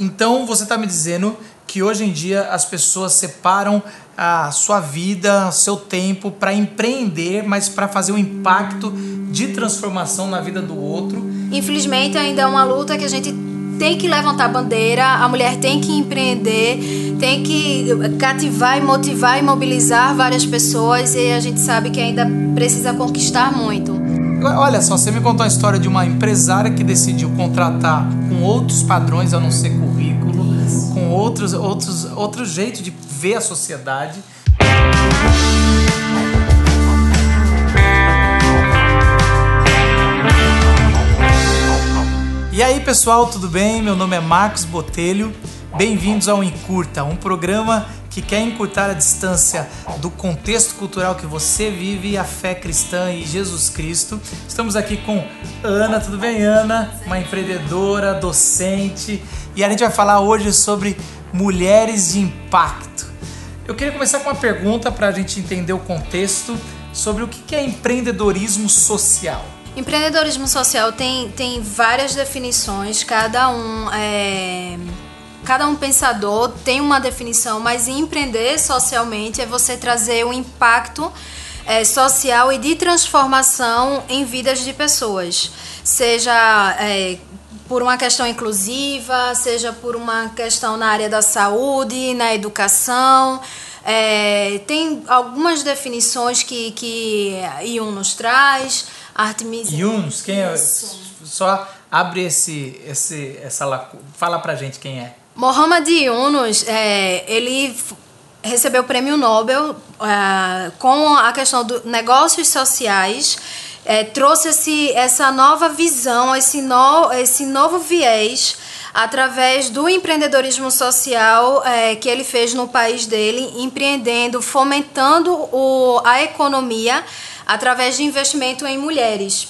Então você está me dizendo que hoje em dia as pessoas separam a sua vida, seu tempo para empreender, mas para fazer um impacto de transformação na vida do outro. Infelizmente ainda é uma luta que a gente tem que levantar a bandeira, a mulher tem que empreender, tem que cativar e motivar e mobilizar várias pessoas e a gente sabe que ainda precisa conquistar muito. Olha só, você me contou a história de uma empresária que decidiu contratar com outros padrões, a não ser currículo, com outros, outros, outro jeito de ver a sociedade. E aí pessoal, tudo bem? Meu nome é Marcos Botelho. Bem-vindos ao Encurta, um programa que quer encurtar a distância do contexto cultural que você vive, a fé cristã e Jesus Cristo. Estamos aqui com Ana, tudo bem, Ana? Uma empreendedora, docente, e a gente vai falar hoje sobre mulheres de impacto. Eu queria começar com uma pergunta para a gente entender o contexto sobre o que é empreendedorismo social. Empreendedorismo social tem, tem várias definições, cada um é cada um pensador tem uma definição, mas empreender socialmente é você trazer um impacto é, social e de transformação em vidas de pessoas, seja é, por uma questão inclusiva, seja por uma questão na área da saúde, na educação. É, tem algumas definições que, que Yun nos traz. Artemis. Yunus, quem é? Só abre esse, esse, essa lacuna. Fala pra gente quem é. Mohamed Yunus, é, ele recebeu o prêmio Nobel é, com a questão dos negócios sociais, é, trouxe esse, essa nova visão, esse, no, esse novo viés através do empreendedorismo social é, que ele fez no país dele, empreendendo, fomentando o, a economia através de investimento em mulheres.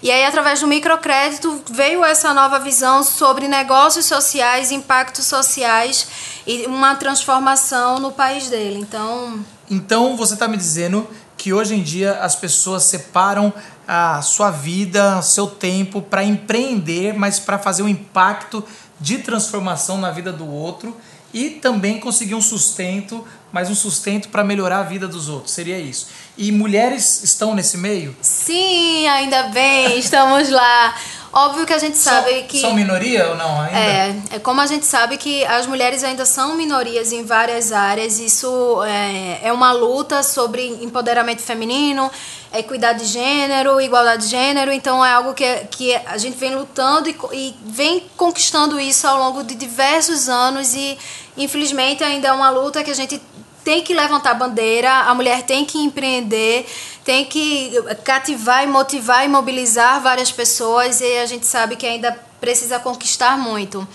E aí, através do microcrédito, veio essa nova visão sobre negócios sociais, impactos sociais e uma transformação no país dele. Então. Então, você está me dizendo que hoje em dia as pessoas separam a sua vida, seu tempo para empreender, mas para fazer um impacto de transformação na vida do outro e também conseguir um sustento, mas um sustento para melhorar a vida dos outros. Seria isso. E mulheres estão nesse meio? Sim, ainda bem, estamos lá. Óbvio que a gente sabe são, que. São minoria ou não ainda? É, é como a gente sabe que as mulheres ainda são minorias em várias áreas. Isso é, é uma luta sobre empoderamento feminino, equidade de gênero, igualdade de gênero. Então é algo que, que a gente vem lutando e, e vem conquistando isso ao longo de diversos anos. E infelizmente ainda é uma luta que a gente tem que levantar bandeira, a mulher tem que empreender, tem que cativar e motivar e mobilizar várias pessoas e a gente sabe que ainda precisa conquistar muito.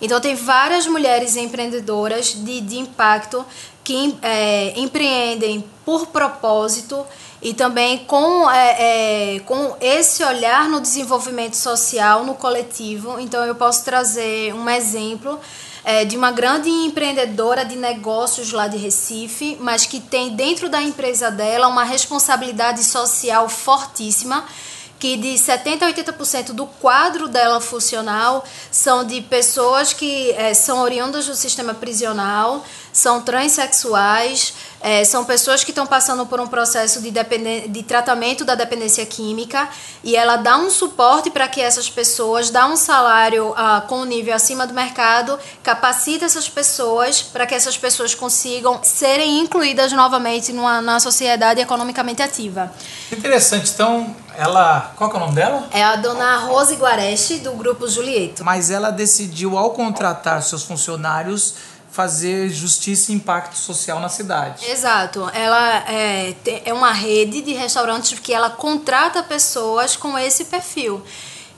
Então tem várias mulheres empreendedoras de, de impacto que é, empreendem por propósito e também com, é, é, com esse olhar no desenvolvimento social, no coletivo. Então eu posso trazer um exemplo é, de uma grande empreendedora de negócios lá de Recife, mas que tem dentro da empresa dela uma responsabilidade social fortíssima que de 70% a 80% do quadro dela funcional são de pessoas que é, são oriundas do sistema prisional, são transexuais, é, são pessoas que estão passando por um processo de, de tratamento da dependência química e ela dá um suporte para que essas pessoas, dá um salário ah, com um nível acima do mercado, capacita essas pessoas para que essas pessoas consigam serem incluídas novamente numa, na sociedade economicamente ativa. Interessante. Então, ela. Qual é o nome dela? É a dona Rose Guareste, do grupo Julieto. Mas ela decidiu, ao contratar seus funcionários, fazer justiça e impacto social na cidade. Exato. Ela é, é uma rede de restaurantes que ela contrata pessoas com esse perfil.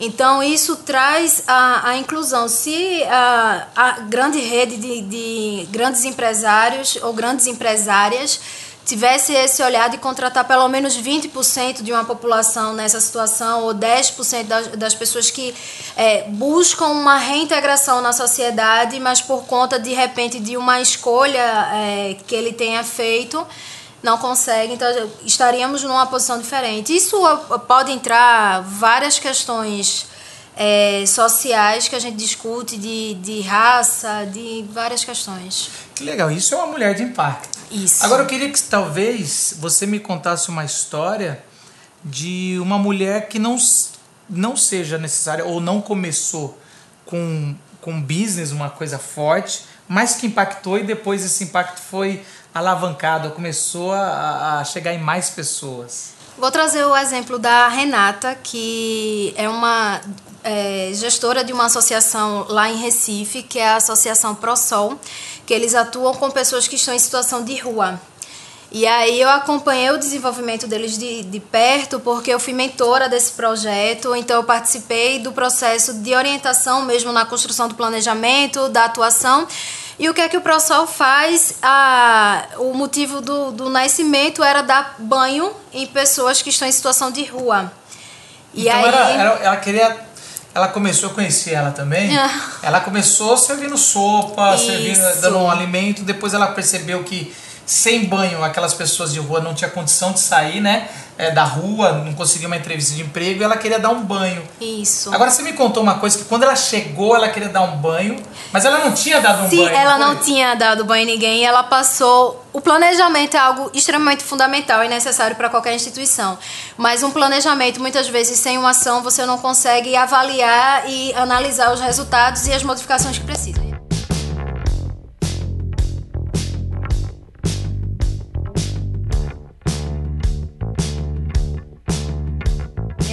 Então, isso traz a, a inclusão. Se a, a grande rede de, de grandes empresários ou grandes empresárias tivesse esse olhar de contratar pelo menos 20% de uma população nessa situação, ou 10% das, das pessoas que é, buscam uma reintegração na sociedade, mas por conta, de repente, de uma escolha é, que ele tenha feito, não consegue, então estaríamos numa posição diferente. Isso pode entrar várias questões é, sociais que a gente discute de, de raça, de várias questões. Que legal, isso é uma mulher de impacto. Isso. Agora eu queria que talvez você me contasse uma história de uma mulher que não, não seja necessária ou não começou com, com business, uma coisa forte, mas que impactou e depois esse impacto foi alavancado, começou a, a chegar em mais pessoas. Vou trazer o exemplo da Renata, que é uma é, gestora de uma associação lá em Recife, que é a Associação ProSol, que eles atuam com pessoas que estão em situação de rua. E aí eu acompanhei o desenvolvimento deles de, de perto, porque eu fui mentora desse projeto, então eu participei do processo de orientação mesmo na construção do planejamento, da atuação. E o que é que o ProSol faz? Ah, o motivo do, do nascimento era dar banho em pessoas que estão em situação de rua. E então aí... Era, era, ela queria ela começou a conhecer ela também. ela começou servindo sopa, Isso. servindo, dando um alimento. Depois ela percebeu que sem banho aquelas pessoas de rua não tinha condição de sair, né? É, da rua, não conseguia uma entrevista de emprego e ela queria dar um banho. Isso. Agora você me contou uma coisa que quando ela chegou, ela queria dar um banho, mas ela não tinha dado um Sim, banho. Sim, ela não, não tinha dado banho em ninguém, ela passou. O planejamento é algo extremamente fundamental e necessário para qualquer instituição. Mas um planejamento, muitas vezes, sem uma ação, você não consegue avaliar e analisar os resultados e as modificações que precisam.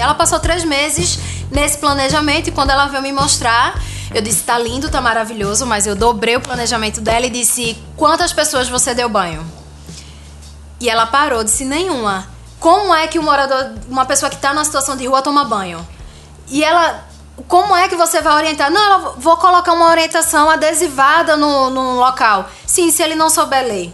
Ela passou três meses nesse planejamento e quando ela veio me mostrar, eu disse: tá lindo, tá maravilhoso, mas eu dobrei o planejamento dela e disse: quantas pessoas você deu banho? E ela parou, disse: nenhuma. Como é que um morador, uma pessoa que está numa situação de rua toma banho? E ela como é que você vai orientar? Não, vou colocar uma orientação adesivada no, no local. Sim, se ele não souber ler.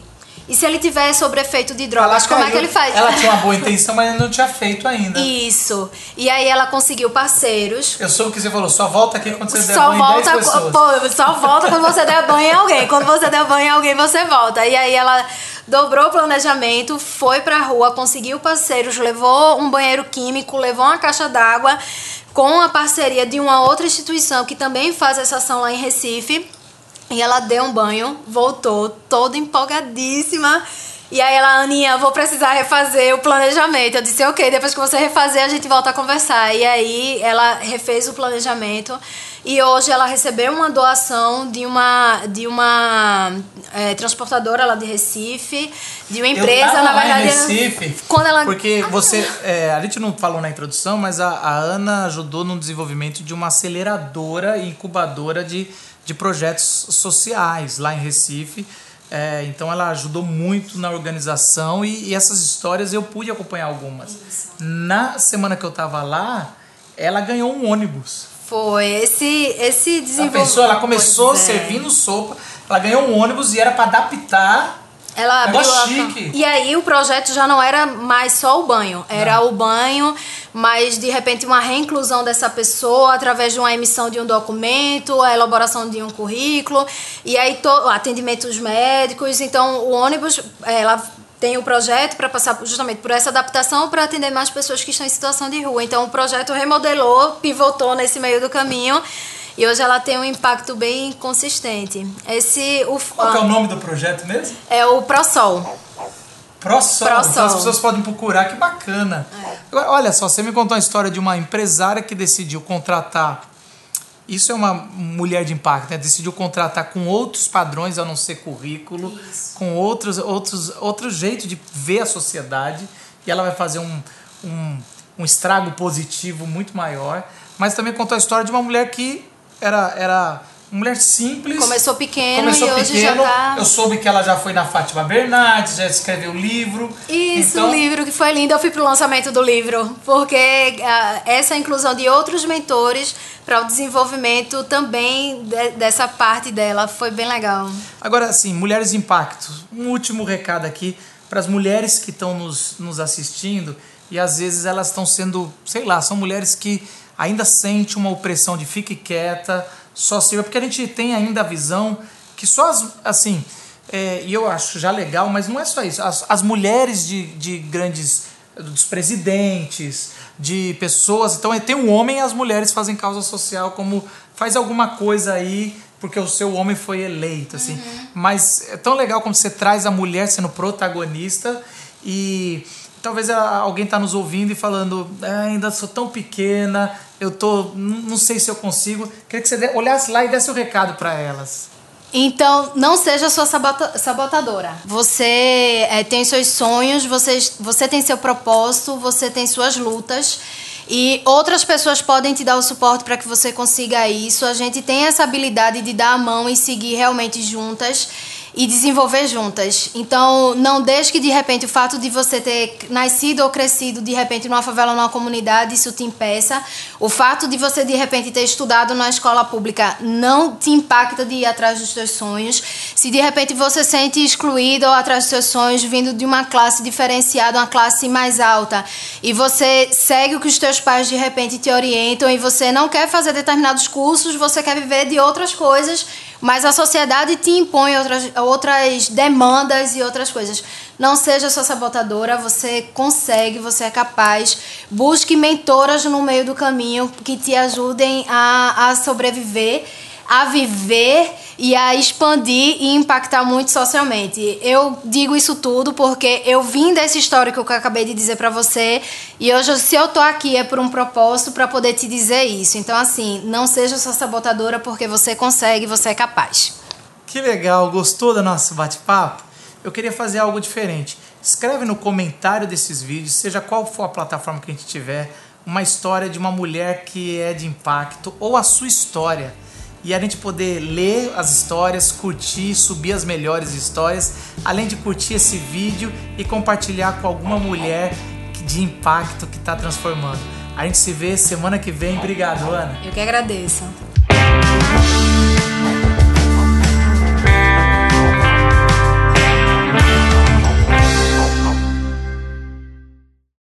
E se ele tiver sobre efeito de drogas, como é que ele faz? Ela tinha uma boa intenção, mas não tinha feito ainda. Isso. E aí ela conseguiu parceiros. Eu soube que você falou, só volta aqui quando você só der banho volta, em 10 pessoas. Pô, só volta quando você der banho em alguém. Quando você der banho em alguém, você volta. E aí ela dobrou o planejamento, foi pra rua, conseguiu parceiros, levou um banheiro químico, levou uma caixa d'água com a parceria de uma outra instituição que também faz essa ação lá em Recife e ela deu um banho, voltou toda empolgadíssima. E aí ela, Aninha, vou precisar refazer o planejamento. Eu disse, ok, depois que você refazer, a gente volta a conversar. E aí ela refez o planejamento. E hoje ela recebeu uma doação de uma, de uma é, transportadora lá de Recife, de uma empresa, na verdade. Em Recife, quando ela... Porque você. É, a gente não falou na introdução, mas a, a Ana ajudou no desenvolvimento de uma aceleradora e incubadora de de projetos sociais lá em Recife. É, então ela ajudou muito na organização e, e, essas histórias eu pude acompanhar algumas. Isso. Na semana que eu estava lá, ela ganhou um ônibus. Foi esse esse desenvolvimento. Ela, pensou, ela começou é. servindo sopa, ela ganhou um ônibus e era para adaptar ela abriu a... chique. E aí o projeto já não era mais só o banho, era não. o banho, mas de repente uma reinclusão dessa pessoa através de uma emissão de um documento, a elaboração de um currículo e aí to... atendimentos médicos. Então o ônibus, ela tem o projeto para passar justamente por essa adaptação para atender mais pessoas que estão em situação de rua. Então o projeto remodelou, pivotou nesse meio do caminho e hoje ela tem um impacto bem consistente. Esse, o, Qual é o nome do projeto mesmo? É o ProSol. ProSol. ProSol. Então as pessoas podem procurar, que bacana. É. Olha só, você me contou a história de uma empresária que decidiu contratar. Isso é uma mulher de impacto, né? Decidiu contratar com outros padrões, a não ser currículo, Isso. com outros, outros, outro jeito de ver a sociedade. E ela vai fazer um, um, um estrago positivo muito maior. Mas também contou a história de uma mulher que era, era uma mulher simples. Começou pequeno começou e hoje pequeno. já tá... Eu soube que ela já foi na Fátima Bernardes, já escreveu livro. Isso, então... um livro que foi lindo. Eu fui pro lançamento do livro, porque uh, essa inclusão de outros mentores para o desenvolvimento também de, dessa parte dela foi bem legal. Agora, assim, Mulheres Impacto. Um último recado aqui para as mulheres que estão nos, nos assistindo e às vezes elas estão sendo, sei lá, são mulheres que ainda sente uma opressão de fique quieta, só sirva, porque a gente tem ainda a visão que só as, assim, é, e eu acho já legal, mas não é só isso, as, as mulheres de, de grandes, dos presidentes, de pessoas. Então tem um homem e as mulheres fazem causa social, como faz alguma coisa aí porque o seu homem foi eleito, assim. Uhum. Mas é tão legal como você traz a mulher sendo protagonista e talvez alguém está nos ouvindo e falando, ah, ainda sou tão pequena, eu tô, não sei se eu consigo. Queria que você olhasse lá e desse o um recado para elas. Então, não seja sua sabota sabotadora. Você é, tem seus sonhos, você, você tem seu propósito, você tem suas lutas. E outras pessoas podem te dar o suporte para que você consiga isso. A gente tem essa habilidade de dar a mão e seguir realmente juntas e desenvolver juntas. Então, não deixe que de repente o fato de você ter nascido ou crescido de repente numa favela, numa comunidade, isso te impeça. O fato de você de repente ter estudado na escola pública não te impacta de ir atrás dos seus sonhos. Se de repente você sente excluído ou atrás dos seus sonhos vindo de uma classe diferenciada, uma classe mais alta, e você segue o que os teus pais de repente te orientam e você não quer fazer determinados cursos, você quer viver de outras coisas, mas a sociedade te impõe outras outras demandas e outras coisas. Não seja só sabotadora, você consegue, você é capaz. Busque mentoras no meio do caminho que te ajudem a, a sobreviver, a viver e a expandir e impactar muito socialmente. Eu digo isso tudo porque eu vim desse histórico que eu acabei de dizer para você e hoje se eu tô aqui é por um propósito para poder te dizer isso. Então assim, não seja só sabotadora porque você consegue, você é capaz. Que legal, gostou do nosso bate-papo? Eu queria fazer algo diferente. Escreve no comentário desses vídeos, seja qual for a plataforma que a gente tiver, uma história de uma mulher que é de impacto ou a sua história. E a gente poder ler as histórias, curtir, subir as melhores histórias, além de curtir esse vídeo e compartilhar com alguma mulher de impacto que está transformando. A gente se vê semana que vem. Obrigado, Ana. Eu que agradeço.